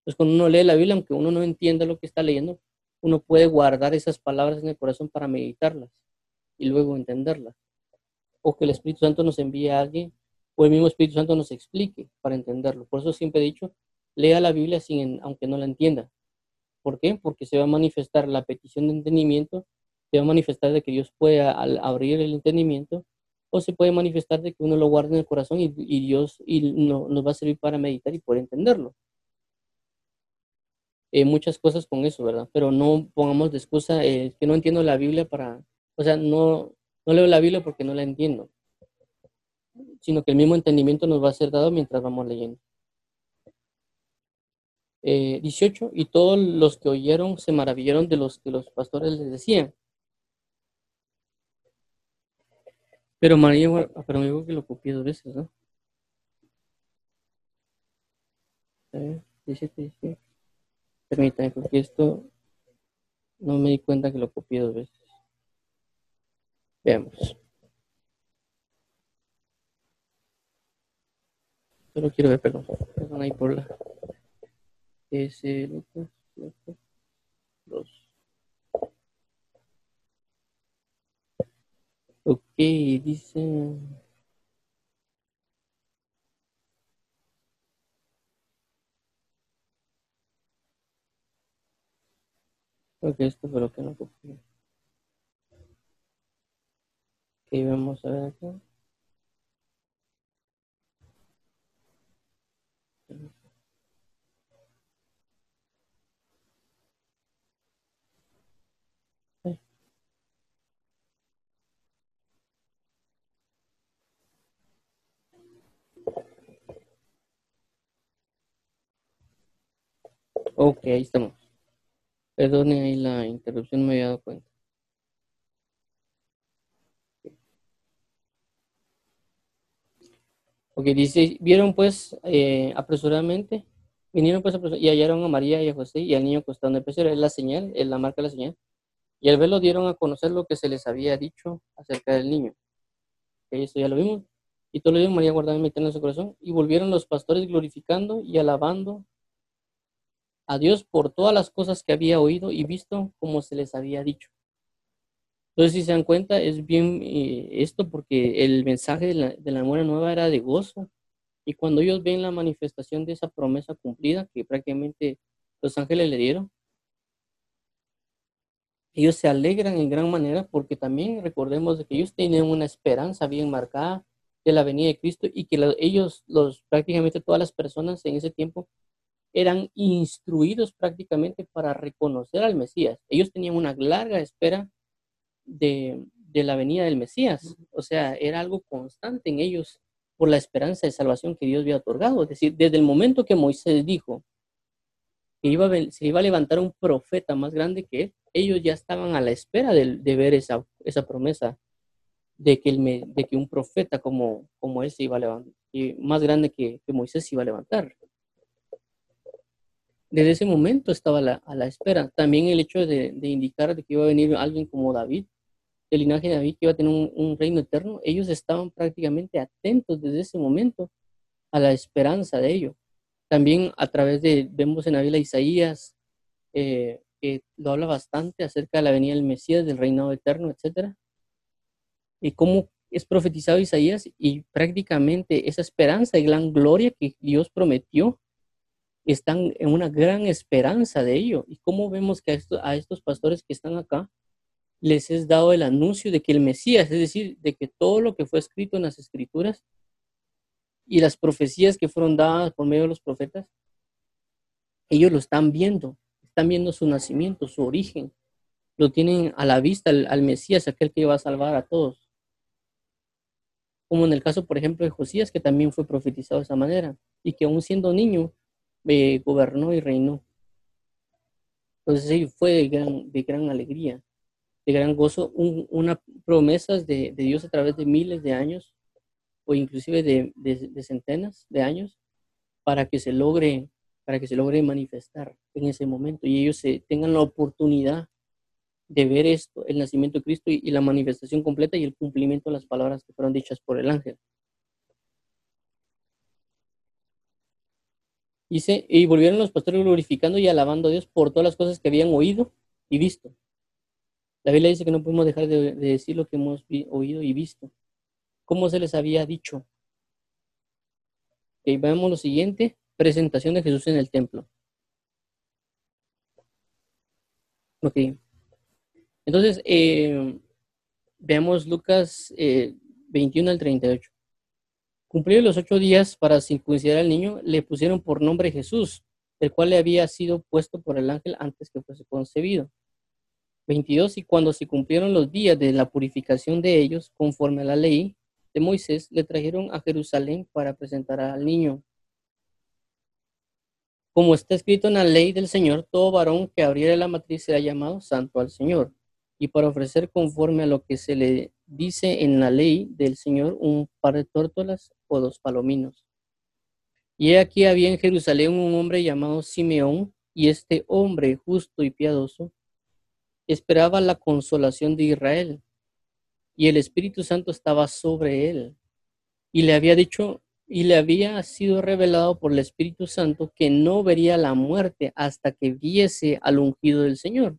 Entonces, cuando uno lee la Biblia, aunque uno no entienda lo que está leyendo, uno puede guardar esas palabras en el corazón para meditarlas y luego entenderlas. O que el Espíritu Santo nos envíe a alguien o el mismo Espíritu Santo nos explique para entenderlo. Por eso siempre he dicho, lea la Biblia sin, aunque no la entienda, ¿Por qué? Porque se va a manifestar la petición de entendimiento, se va a manifestar de que Dios pueda abrir el entendimiento, o se puede manifestar de que uno lo guarde en el corazón y, Dios y no, nos va a servir para meditar y poder entenderlo. Eh, muchas cosas con eso, ¿verdad? Pero no pongamos de excusa eh, que no entiendo la Biblia para, o sea, no, no leo la Biblia porque no la entiendo, sino que el mismo entendimiento nos va a ser dado mientras vamos leyendo. 18, eh, y todos los que oyeron se maravillaron de los que los pastores les decían. Pero María, ah, pero me digo que lo copié dos veces, ¿no? 17, 18. Permítanme, porque esto no me di cuenta que lo copié dos veces. Veamos. Solo quiero ver, perdón. Perdón ahí por la. Lucas, Lucas, dos. Ok, dice. Creo que esto fue lo que no copié. Ok, vamos a ver acá. Ok, ahí estamos. Perdone ahí la interrupción, me había dado cuenta. Ok, dice, vieron pues eh, apresuradamente, vinieron pues apresuradamente y hallaron a María y a José y al niño acostado en el es la señal, es la marca de la señal. Y al verlo dieron a conocer lo que se les había dicho acerca del niño. Okay, eso ya lo vimos. Y todo lo vimos, María guardaba y en su corazón. Y volvieron los pastores glorificando y alabando a Dios por todas las cosas que había oído y visto como se les había dicho. Entonces, si se dan cuenta, es bien eh, esto porque el mensaje de la, de la buena nueva era de gozo. Y cuando ellos ven la manifestación de esa promesa cumplida que prácticamente los ángeles le dieron, ellos se alegran en gran manera porque también recordemos que ellos tienen una esperanza bien marcada de la venida de Cristo y que ellos, los prácticamente todas las personas en ese tiempo, eran instruidos prácticamente para reconocer al Mesías. Ellos tenían una larga espera de, la venida del Mesías. O sea, era algo constante en ellos por la esperanza de salvación que Dios había otorgado. Es decir, desde el momento que Moisés dijo que iba se iba a levantar un profeta más grande que él, ellos ya estaban a la espera de, ver esa, esa promesa de que, el, de que un profeta como, como él se iba a levantar, y más grande que, que Moisés se iba a levantar desde ese momento estaba a la espera. También el hecho de, indicar de que iba a venir alguien como David, el linaje de David, que iba a tener un, reino eterno, ellos estaban prácticamente atentos desde ese momento a la esperanza de ello. También a través de, vemos en la Biblia Isaías, eh, que lo habla bastante acerca de la venida del Mesías, del reinado eterno, etc. Y cómo es profetizado Isaías y prácticamente esa esperanza y gran gloria que Dios prometió están en una gran esperanza de ello. ¿Y cómo vemos que a, estos pastores que están acá les es dado el anuncio de que el Mesías, es decir, de que todo lo que fue escrito en las escrituras y las profecías que fueron dadas por medio de los profetas, ellos lo están viendo, están viendo su nacimiento, su origen, lo tienen a la vista al, al Mesías, aquel que iba a salvar a todos. Como en el caso, por ejemplo, de Josías, que también fue profetizado de esa manera, y que aún siendo niño, eh, gobernó y reinó. Entonces sí, fue de gran, de gran alegría, de gran gozo, un, una promesas de, de, Dios a través de miles de años o inclusive de, de, centenas de años para que se logre para que se logre manifestar en ese momento y ellos se tengan la oportunidad de ver esto, el nacimiento de Cristo y la manifestación completa y el cumplimiento de las palabras que fueron dichas por el ángel. Dice, y volvieron los pastores glorificando y alabando a Dios por todas las cosas que habían oído y visto. La Biblia dice que no podemos dejar de, decir lo que hemos oído y visto. ¿Cómo se les había dicho? Veamos lo siguiente. Presentación de Jesús en el templo. Ok. Entonces, eh, veamos Lucas 21 eh, al 38. Cumplidos los ocho días para circuncidar al niño, le pusieron por nombre Jesús, el cual le había sido puesto por el ángel antes que fuese concebido. 22. Y cuando se cumplieron los días de la purificación de ellos, conforme a la ley de Moisés, le trajeron a Jerusalén para presentar al niño. Como está escrito en la ley del Señor, todo varón que abriera la matriz será llamado santo al Señor. Y para ofrecer conforme a lo que se le dice en la ley del Señor un par de tórtolas o dos palominos. Y aquí había en Jerusalén un hombre llamado Simeón, y este hombre justo y piadoso esperaba la consolación de Israel, y el Espíritu Santo estaba sobre él, y le había dicho, y le había sido revelado por el Espíritu Santo que no vería la muerte hasta que viese al ungido del Señor.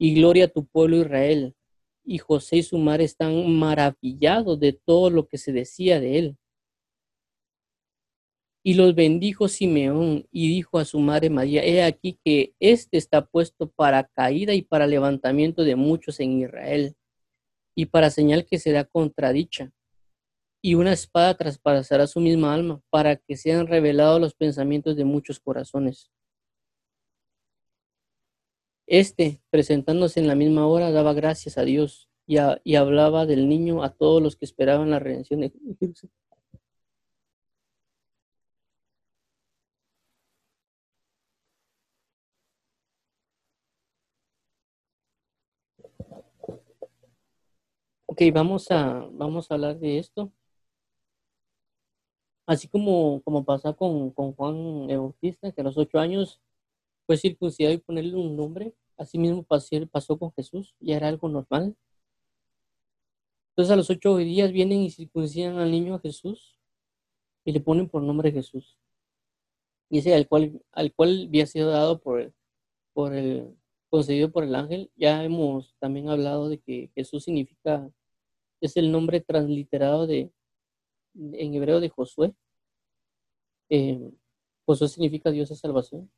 y gloria a tu pueblo Israel. Y José y su madre están maravillados de todo lo que se decía de él. Y los bendijo Simeón y dijo a su madre María, he aquí que éste está puesto para caída y para levantamiento de muchos en Israel, y para señal que será contradicha. Y una espada traspasará su misma alma, para que sean revelados los pensamientos de muchos corazones. Este, presentándose en la misma hora, daba gracias a Dios y, hablaba del niño a todos los que esperaban la redención de Jerusalén. Ok, vamos a, vamos a hablar de esto. Así como, como pasa con, con Juan Bautista, que a los ocho años fue circuncidado y ponerle un nombre. Así mismo pasó, con Jesús, ya era algo normal. Entonces a los ocho días vienen y circuncidan al niño Jesús y le ponen por nombre Jesús. Y ese al cual, al cual había sido dado por, por el, concedido por el ángel. Ya hemos también hablado de que Jesús significa es el nombre transliterado de, en hebreo de Josué. Eh, Josué significa Dios de salvación.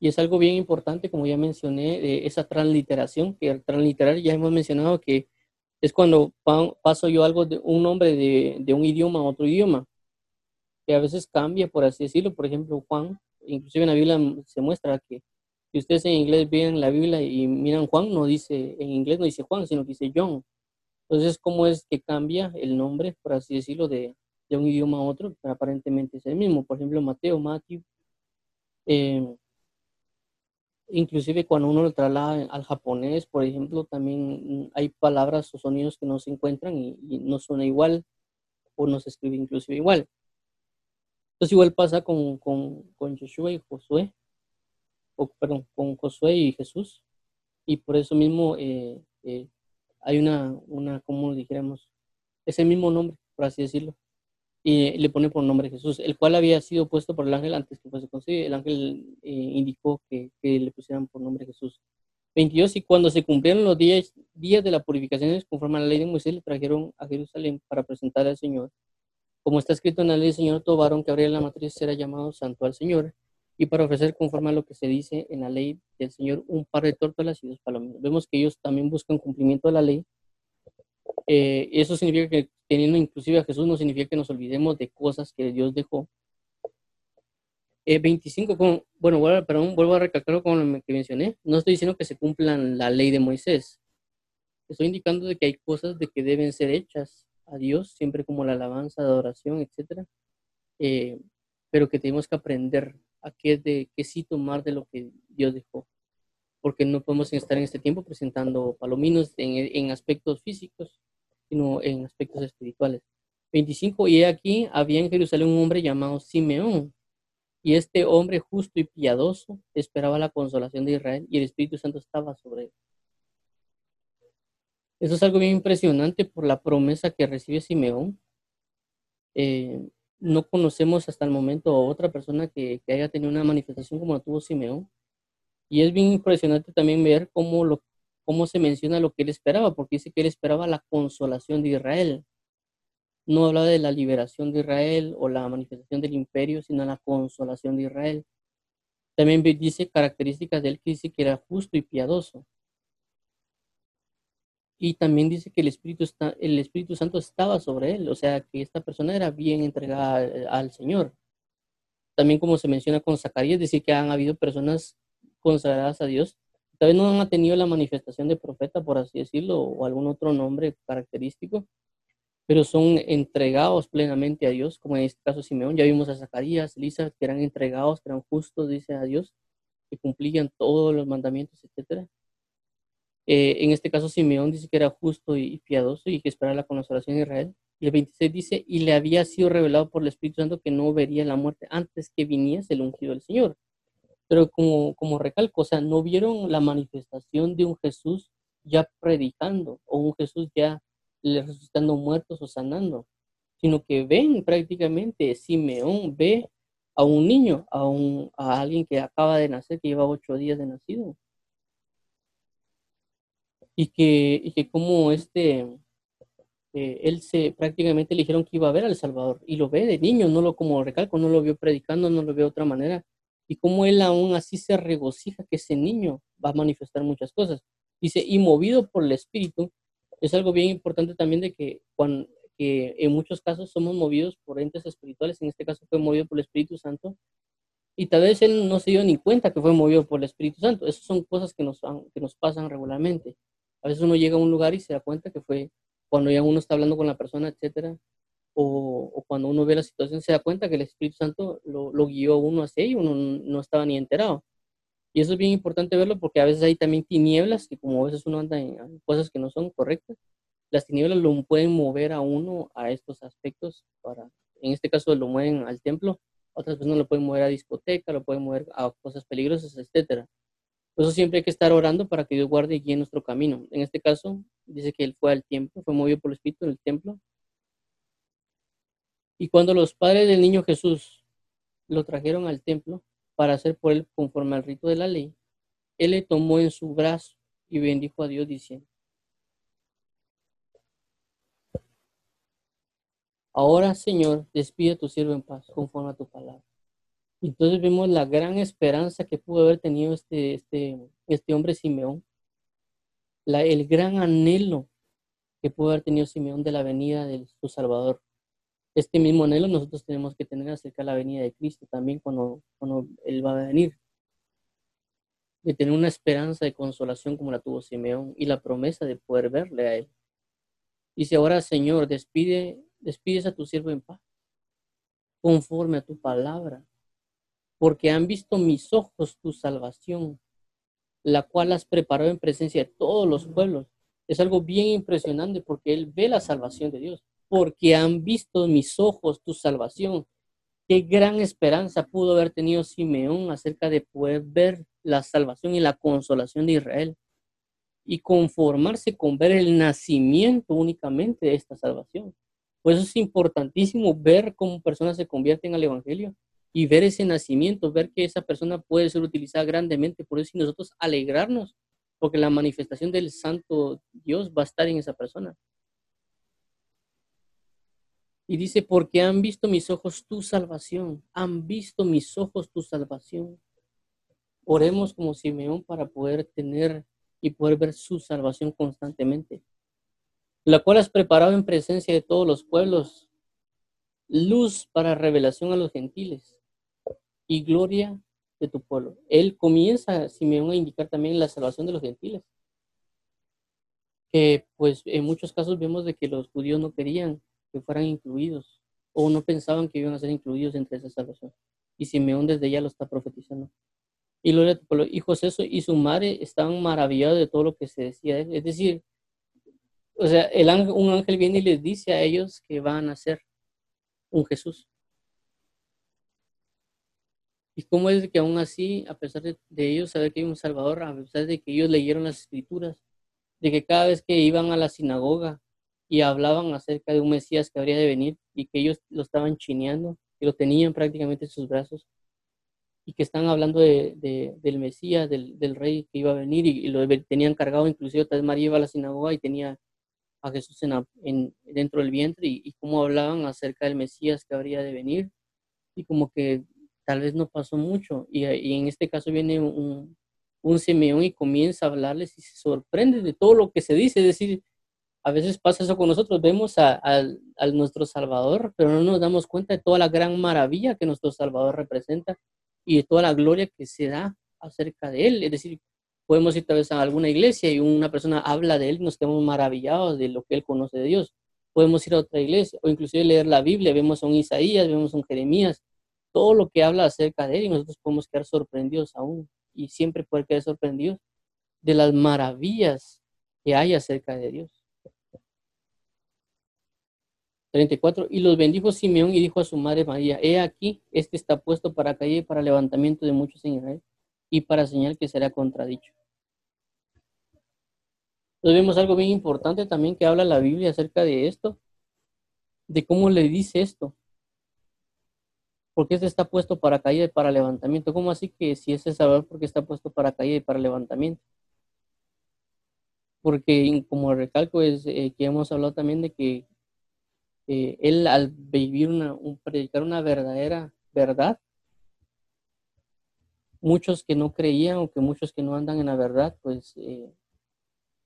Y es algo bien importante, como ya mencioné, esa transliteración, que al transliterar ya hemos mencionado que es cuando paso yo algo de un nombre de, de un idioma a otro idioma, que a veces cambia, por así decirlo. Por ejemplo, Juan, inclusive en la Biblia se muestra que si ustedes en inglés ven la Biblia y miran Juan, no dice, en inglés no dice Juan, sino que dice John. Entonces, ¿cómo es que cambia el nombre, por así decirlo, de, de un idioma a otro? Pero aparentemente es el mismo. Por ejemplo, Mateo, Matthew. Eh, inclusive cuando uno lo traslada al japonés, por ejemplo, también hay palabras o sonidos que no se encuentran y, no suena igual o no se escribe inclusive igual. Entonces igual pasa con, con, con Joshua y Josué o, perdón, con Josué y Jesús. Y por eso mismo eh, eh, hay una, una, como dijéramos, ese mismo nombre, por así decirlo. Y le pone por nombre Jesús, el cual había sido puesto por el ángel antes que fuese concebido. El ángel eh, indicó que, que, le pusieran por nombre Jesús. 22. Y cuando se cumplieron los días, días de la purificación, conforme a la ley de Moisés, le trajeron a Jerusalén para presentar al Señor. Como está escrito en la ley del Señor, todo varón que abriera la matriz será llamado santo al Señor y para ofrecer conforme a lo que se dice en la ley del Señor un par de tórtolas y dos palominos. Vemos que ellos también buscan cumplimiento de la ley. Eh, eso significa que teniendo inclusive a Jesús no significa que nos olvidemos de cosas que Dios dejó. 25, eh, con, bueno, vuelvo, perdón, vuelvo a recalcar con lo que mencioné. No estoy diciendo que se cumplan la ley de Moisés. Estoy indicando de que hay cosas de que deben ser hechas a Dios, siempre como la alabanza, la adoración, etc. Eh, pero que tenemos que aprender a qué, de, qué sí tomar de lo que Dios dejó. Porque no podemos estar en este tiempo presentando palominos en, en aspectos físicos, sino en aspectos espirituales. 25. Y aquí había en Jerusalén un hombre llamado Simeón. Y este hombre justo y piadoso esperaba la consolación de Israel y el Espíritu Santo estaba sobre él. Eso es algo bien impresionante por la promesa que recibe Simeón. Eh, no conocemos hasta el momento a otra persona que, haya tenido una manifestación como la tuvo Simeón. Y es bien impresionante también ver cómo, lo, cómo se menciona lo que él esperaba, porque dice que él esperaba la consolación de Israel. No habla de la liberación de Israel o la manifestación del imperio, sino la consolación de Israel. También dice características de él que dice que era justo y piadoso. Y también dice que el Espíritu, el Espíritu Santo estaba sobre él, o sea, que esta persona era bien entregada al, al Señor. También como se menciona con Zacarías, decir que han habido personas consagradas a Dios, tal vez no han tenido la manifestación de profeta, por así decirlo, o algún otro nombre característico, pero son entregados plenamente a Dios, como en este caso Simeón. Ya vimos a Zacarías, Elisa, que eran entregados, que eran justos, dice a Dios, que cumplían todos los mandamientos, etc. Eh, en este caso Simeón dice que era justo y piadoso y que esperaba la consolación de Israel. Y el 26 dice, y le había sido revelado por el Espíritu Santo que no vería la muerte antes que viniese el ungido del Señor. Pero como, como recalco, o sea, no vieron la manifestación de un Jesús ya predicando o un Jesús ya resucitando muertos o sanando, sino que ven prácticamente, Simeón ve a un niño, a, un, a alguien que acaba de nacer, que lleva ocho días de nacido. Y que, y que como este, eh, él se prácticamente le dijeron que iba a ver al Salvador y lo ve de niño, no lo como recalco, no lo vio predicando, no lo vio de otra manera. Y como él aún así se regocija que ese niño va a manifestar muchas cosas. Dice, y movido por el Espíritu, es algo bien importante también de que, cuando, que en muchos casos somos movidos por entes espirituales, en este caso fue movido por el Espíritu Santo, y tal vez él no se dio ni cuenta que fue movido por el Espíritu Santo. Esas son cosas que nos, que nos pasan regularmente. A veces uno llega a un lugar y se da cuenta que fue cuando ya uno está hablando con la persona, etcétera, o, o cuando uno ve la situación, se da cuenta que el Espíritu Santo lo, lo guió a uno hacia ahí, uno no estaba ni enterado. Y eso es bien importante verlo porque a veces hay también tinieblas, que como a veces uno anda en cosas que no son correctas, las tinieblas lo pueden mover a uno a estos aspectos, para, en este caso lo mueven al templo, otras no lo pueden mover a discoteca, lo pueden mover a cosas peligrosas, etcétera. Por eso siempre hay que estar orando para que Dios guarde y guíe nuestro camino. En este caso, dice que él fue al templo, fue movido por el Espíritu en el templo. Y cuando los padres del niño Jesús lo trajeron al templo, para hacer por él conforme al rito de la ley, él le tomó en su brazo y bendijo a Dios diciendo, Ahora, Señor, despide a tu siervo en paz, conforme a tu palabra. Entonces vemos la gran esperanza que pudo haber tenido este, este, este hombre Simeón, la, el gran anhelo que pudo haber tenido Simeón de la venida de su Salvador este mismo anhelo nosotros tenemos que tener acerca de la venida de Cristo también cuando, cuando Él va a venir. De tener una esperanza de consolación como la tuvo Simeón y la promesa de poder verle a Él. Dice ahora, Señor, despide, despides a tu siervo en paz, conforme a tu palabra, porque han visto mis ojos tu salvación, la cual has preparado en presencia de todos los pueblos. Es algo bien impresionante porque Él ve la salvación de Dios porque han visto mis ojos tu salvación. Qué gran esperanza pudo haber tenido Simeón acerca de poder ver la salvación y la consolación de Israel y conformarse con ver el nacimiento únicamente de esta salvación. Por eso es importantísimo ver cómo personas se convierten al Evangelio y ver ese nacimiento, ver que esa persona puede ser utilizada grandemente. Por eso y nosotros alegrarnos, porque la manifestación del Santo Dios va a estar en esa persona. Y dice, porque han visto mis ojos tu salvación, han visto mis ojos tu salvación. Oremos como Simeón para poder tener y poder ver su salvación constantemente, la cual has preparado en presencia de todos los pueblos, luz para revelación a los gentiles y gloria de tu pueblo. Él comienza, Simeón, a indicar también la salvación de los gentiles. Que pues en muchos casos vemos de que los judíos no querían que fueran incluidos o no pensaban que iban a ser incluidos entre esa salvación. Y Simeón desde ya lo está profetizando. Y los hijos eso y su madre estaban maravillados de todo lo que se decía. Es decir, o sea, el un ángel viene y les dice a ellos que van a ser un Jesús. Y cómo es que aún así, a pesar de, de ellos saber que hay un Salvador, a pesar de que ellos leyeron las escrituras, de que cada vez que iban a la sinagoga y hablaban acerca de un Mesías que habría de venir y que ellos lo estaban chineando, y lo tenían prácticamente en sus brazos y que están hablando de, del Mesías, del, del, rey que iba a venir y, lo tenían cargado, inclusive tal vez María iba a la sinagoga y tenía a Jesús en, dentro del vientre y, cómo hablaban acerca del Mesías que habría de venir y como que tal vez no pasó mucho y, y en este caso viene un, un Simeón y comienza a hablarles y se sorprende de todo lo que se dice. Es decir, a veces pasa eso con nosotros, vemos a, nuestro Salvador, pero no nos damos cuenta de toda la gran maravilla que nuestro Salvador representa y de toda la gloria que se da acerca de Él. Es decir, podemos ir tal vez a alguna iglesia y una persona habla de Él nos quedamos maravillados de lo que Él conoce de Dios. Podemos ir a otra iglesia o inclusive leer la Biblia, vemos a un Isaías, vemos a un Jeremías, todo lo que habla acerca de Él y nosotros podemos quedar sorprendidos aún y siempre poder quedar sorprendidos de las maravillas que hay acerca de Dios. 34. Y los bendijo Simeón y dijo a su madre María, he aquí, este está puesto para calle y para levantamiento de muchos en Israel y para señal que será contradicho. Entonces vemos algo bien importante también que habla la Biblia acerca de esto, de cómo le dice esto. Porque este está puesto para caída y para levantamiento. ¿Cómo así que si ese saber por qué está puesto para caída y para levantamiento? Porque como recalco es eh, que hemos hablado también de que eh, él al vivir una, un, predicar una verdadera verdad, muchos que no creían o que muchos que no andan en la verdad, pues eh,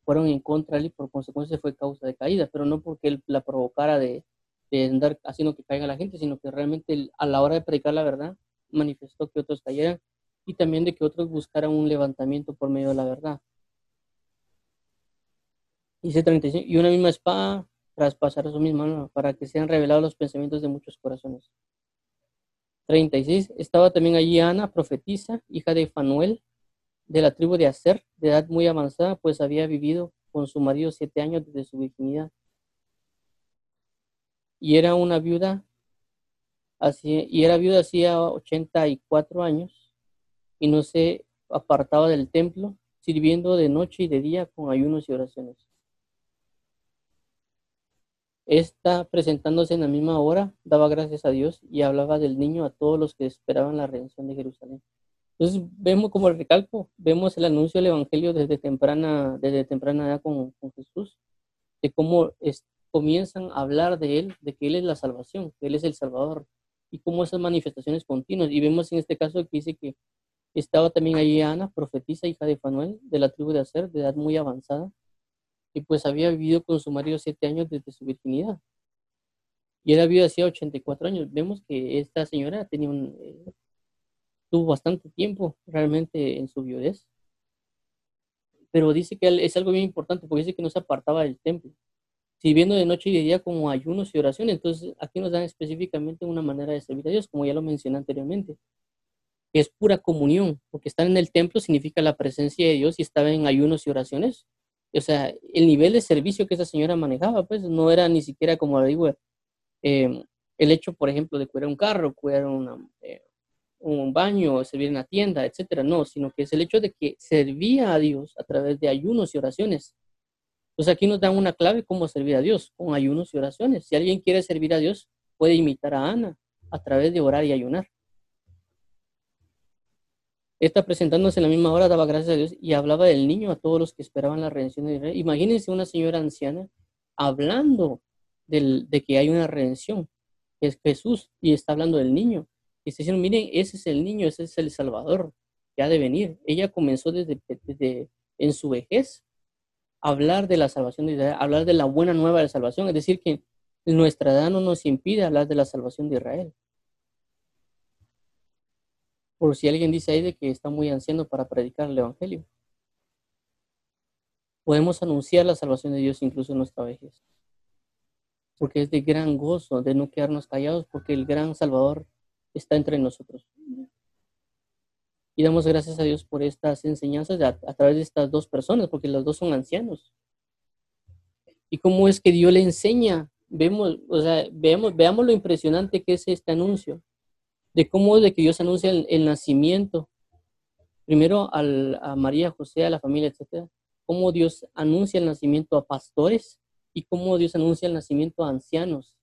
fueron en contra de él y por consecuencia fue causa de caída, pero no porque él la provocara de, de andar haciendo que caiga la gente, sino que realmente a la hora de predicar la verdad manifestó que otros cayeran y también de que otros buscaran un levantamiento por medio de la verdad. Dice 35, y una misma espada traspasar su misma para que sean revelados los pensamientos de muchos corazones. 36. Estaba también allí Ana, profetisa, hija de Fanuel, de la tribu de Aser, de edad muy avanzada, pues había vivido con su marido siete años desde su virginidad y era una viuda, así, y era viuda hacía 84 años y no se apartaba del templo, sirviendo de noche y de día con ayunos y oraciones. Esta, presentándose en la misma hora, daba gracias a Dios y hablaba del niño a todos los que esperaban la redención de Jerusalén. Entonces vemos como el recalco, vemos el anuncio del Evangelio desde temprana, desde temprana edad con, con Jesús, de cómo es, comienzan a hablar de Él, de que Él es la salvación, que Él es el Salvador, y cómo esas manifestaciones continuas. Y vemos en este caso que dice que estaba también allí Ana, profetisa, hija de Fanuel, de la tribu de Aser, de edad muy avanzada, y pues había vivido con su marido siete años desde su virginidad. Y era viuda hacía 84 años. Vemos que esta señora tenía un, eh, tuvo bastante tiempo realmente en su viudez. Pero dice que es algo bien importante porque dice que no se apartaba del templo sirviendo de noche y de día como ayunos y oraciones. Entonces, aquí nos dan específicamente una manera de servir a Dios, como ya lo mencioné anteriormente, es pura comunión, porque estar en el templo significa la presencia de Dios y estaba en ayunos y oraciones. O sea, el nivel de servicio que esa señora manejaba, pues no era ni siquiera como digo, eh, el hecho, por ejemplo, de cuidar un carro, cuidar eh, un baño, servir en la tienda, etcétera, no, sino que es el hecho de que servía a Dios a través de ayunos y oraciones. Entonces aquí nos dan una clave cómo servir a Dios, con ayunos y oraciones. Si alguien quiere servir a Dios, puede imitar a Ana a través de orar y ayunar. Esta presentándose en la misma hora daba gracias a Dios y hablaba del niño a todos los que esperaban la redención de Israel. Imagínense una señora anciana hablando de que hay una redención, que es Jesús, y está hablando del niño. Y está diciendo, miren, ese es el niño, ese es el Salvador que ha de venir. Ella comenzó desde, desde en su vejez hablar de la salvación de Israel, hablar de la buena nueva de salvación, es decir, que nuestra edad no nos impide hablar de la salvación de Israel. Por si alguien dice ahí de que está muy anciano para predicar el Evangelio. Podemos anunciar la salvación de Dios incluso en nuestra vejez. Porque es de gran gozo de no quedarnos callados porque el gran Salvador está entre nosotros. Y damos gracias a Dios por estas enseñanzas a, través de estas dos personas, porque los dos son ancianos. Y cómo es que Dios le enseña. Vemos, o sea, veamos, veamos lo impresionante que es este anuncio. De cómo de que Dios anuncia el, nacimiento. Primero a María, José, a la familia, etcétera. Cómo Dios anuncia el nacimiento a pastores y cómo Dios anuncia el nacimiento a ancianos.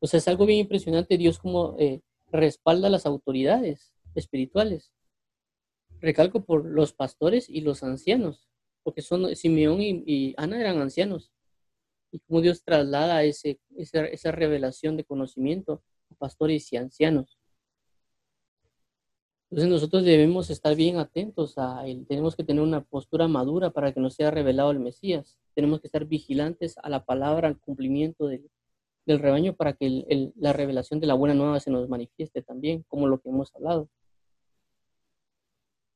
O sea, es algo bien impresionante Dios como eh, respalda a las autoridades espirituales. Recalco por los pastores y los ancianos, porque son Simeón y, Ana eran ancianos. Y cómo Dios traslada ese, esa, revelación de conocimiento pastores y ancianos. Entonces nosotros debemos estar bien atentos a él, tenemos que tener una postura madura para que nos sea revelado el Mesías, tenemos que estar vigilantes a la palabra, al cumplimiento del, del rebaño para que la revelación de la buena nueva se nos manifieste también, como lo que hemos hablado.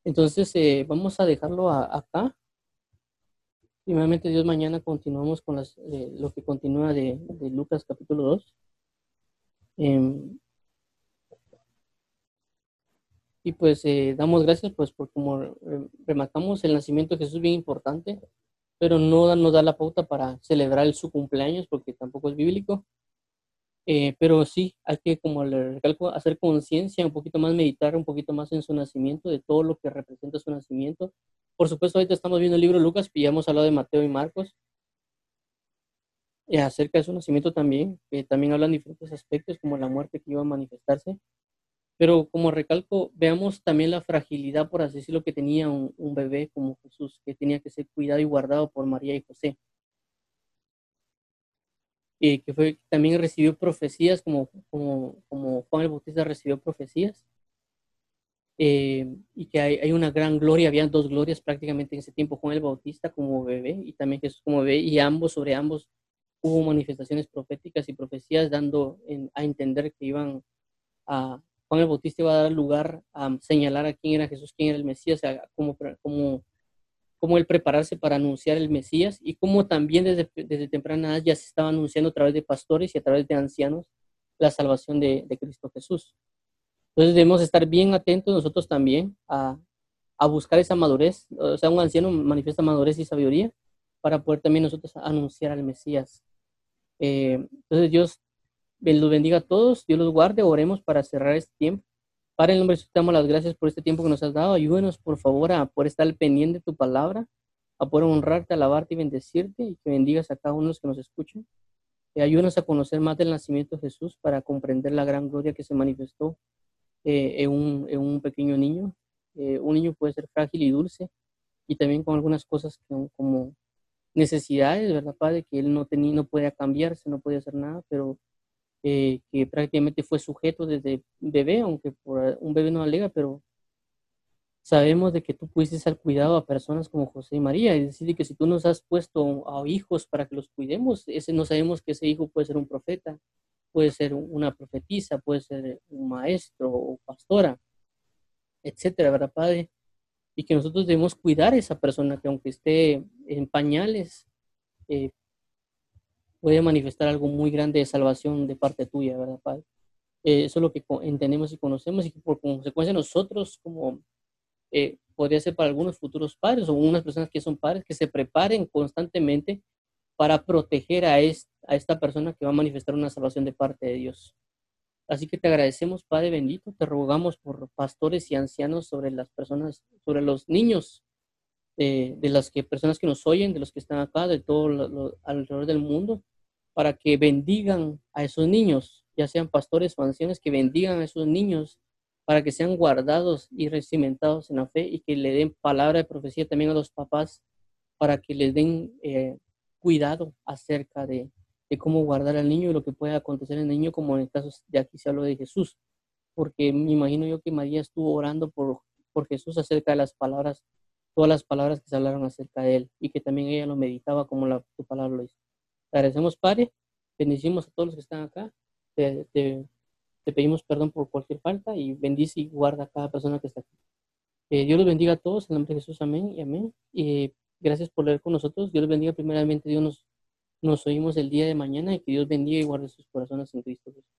Entonces, eh, vamos a dejarlo acá. Primeramente, Dios, mañana continuamos con eh, lo que continúa de, de Lucas capítulo 2. Em, y pues eh, damos gracias, pues, por como rematamos el nacimiento de Jesús es bien importante, pero no nos da la pauta para celebrar su cumpleaños, porque tampoco es bíblico. Eh, pero sí, hay que, como le recalco, hacer conciencia, un poquito más meditar, un poquito más en su nacimiento, de todo lo que representa su nacimiento. Por supuesto, ahorita estamos viendo el libro de Lucas, y ya hemos hablado de Mateo y Marcos, y acerca de su nacimiento también, que también hablan diferentes aspectos, como la muerte que iba a manifestarse. Pero como recalco, veamos también la fragilidad, por así decirlo, que tenía un, un bebé como Jesús, que tenía que ser cuidado y guardado por María y José. Y que fue, también recibió profecías como, como, como Juan el Bautista recibió profecías. Eh, y que hay, hay, una gran gloria, habían dos glorias prácticamente en ese tiempo, Juan el Bautista como bebé y también Jesús como bebé, y ambos, sobre ambos, hubo manifestaciones proféticas y profecías dando a entender que iban a, Juan el Bautista iba a dar lugar a señalar a quién era Jesús, quién era el Mesías, como, como, como el prepararse para anunciar el Mesías y como también desde, desde temprana edad ya se estaba anunciando a través de pastores y a través de ancianos la salvación de, de Cristo Jesús. Entonces debemos estar bien atentos nosotros también a, a buscar esa madurez, o sea, un anciano manifiesta madurez y sabiduría para poder también nosotros anunciar al Mesías. Eh, entonces Dios los bendiga a todos, Dios los guarde, oremos para cerrar este tiempo. Para el nombre de Jesús, te damos las gracias por este tiempo que nos has dado. Ayúdenos, por favor, a poder estar pendiente de tu palabra, a poder honrarte, alabarte y bendecirte, y que bendigas a cada uno de los que nos escuchan. Y ayúdanos a conocer más del nacimiento de Jesús para comprender la gran gloria que se manifestó eh, en, un, en, un, pequeño niño. Eh, un niño puede ser frágil y dulce, y también con algunas cosas que, como necesidades, ¿verdad, Padre? Que él no, tenía, no podía cambiarse, no podía hacer nada, pero eh, que prácticamente fue sujeto desde bebé, aunque por un bebé no alega, pero sabemos de que tú pudiste ser cuidado a personas como José y María, es decir, que si tú nos has puesto a hijos para que los cuidemos, ese no sabemos que ese hijo puede ser un profeta, puede ser una profetisa, puede ser un maestro o pastora, etcétera, ¿verdad, Padre? Y que nosotros debemos cuidar a esa persona que aunque esté en pañales, eh, puede manifestar algo muy grande de salvación de parte tuya, ¿verdad, Padre? Eh, eso es lo que entendemos y conocemos y que por consecuencia nosotros como eh, podría ser para algunos futuros padres o unas personas que son padres que se preparen constantemente para proteger a, a esta persona que va a manifestar una salvación de parte de Dios. Así que te agradecemos, Padre bendito, te rogamos por pastores y ancianos sobre las personas, sobre los niños de, las que, personas que nos oyen, de los que están acá, de todo lo, alrededor del mundo, para que bendigan a esos niños, ya sean pastores o ancianos, que bendigan a esos niños para que sean guardados y recimentados en la fe y que le den palabra de profecía también a los papás para que les den eh, cuidado acerca de, de, cómo guardar al niño y lo que puede acontecer el niño, como en el caso de aquí se habló de Jesús, porque me imagino yo que María estuvo orando por, por Jesús acerca de las palabras todas las palabras que se hablaron acerca de él y que también ella lo meditaba como la, tu palabra lo hizo. Te agradecemos, Padre, bendecimos a todos los que están acá, te, te, pedimos perdón por cualquier falta y bendice y guarda a cada persona que está aquí. Eh, Dios los bendiga a todos, en nombre de Jesús, amén y amén. Y gracias por leer con nosotros. Dios los bendiga primeramente, Dios nos, nos oímos el día de mañana y que Dios bendiga y guarde sus corazones en Cristo Jesús.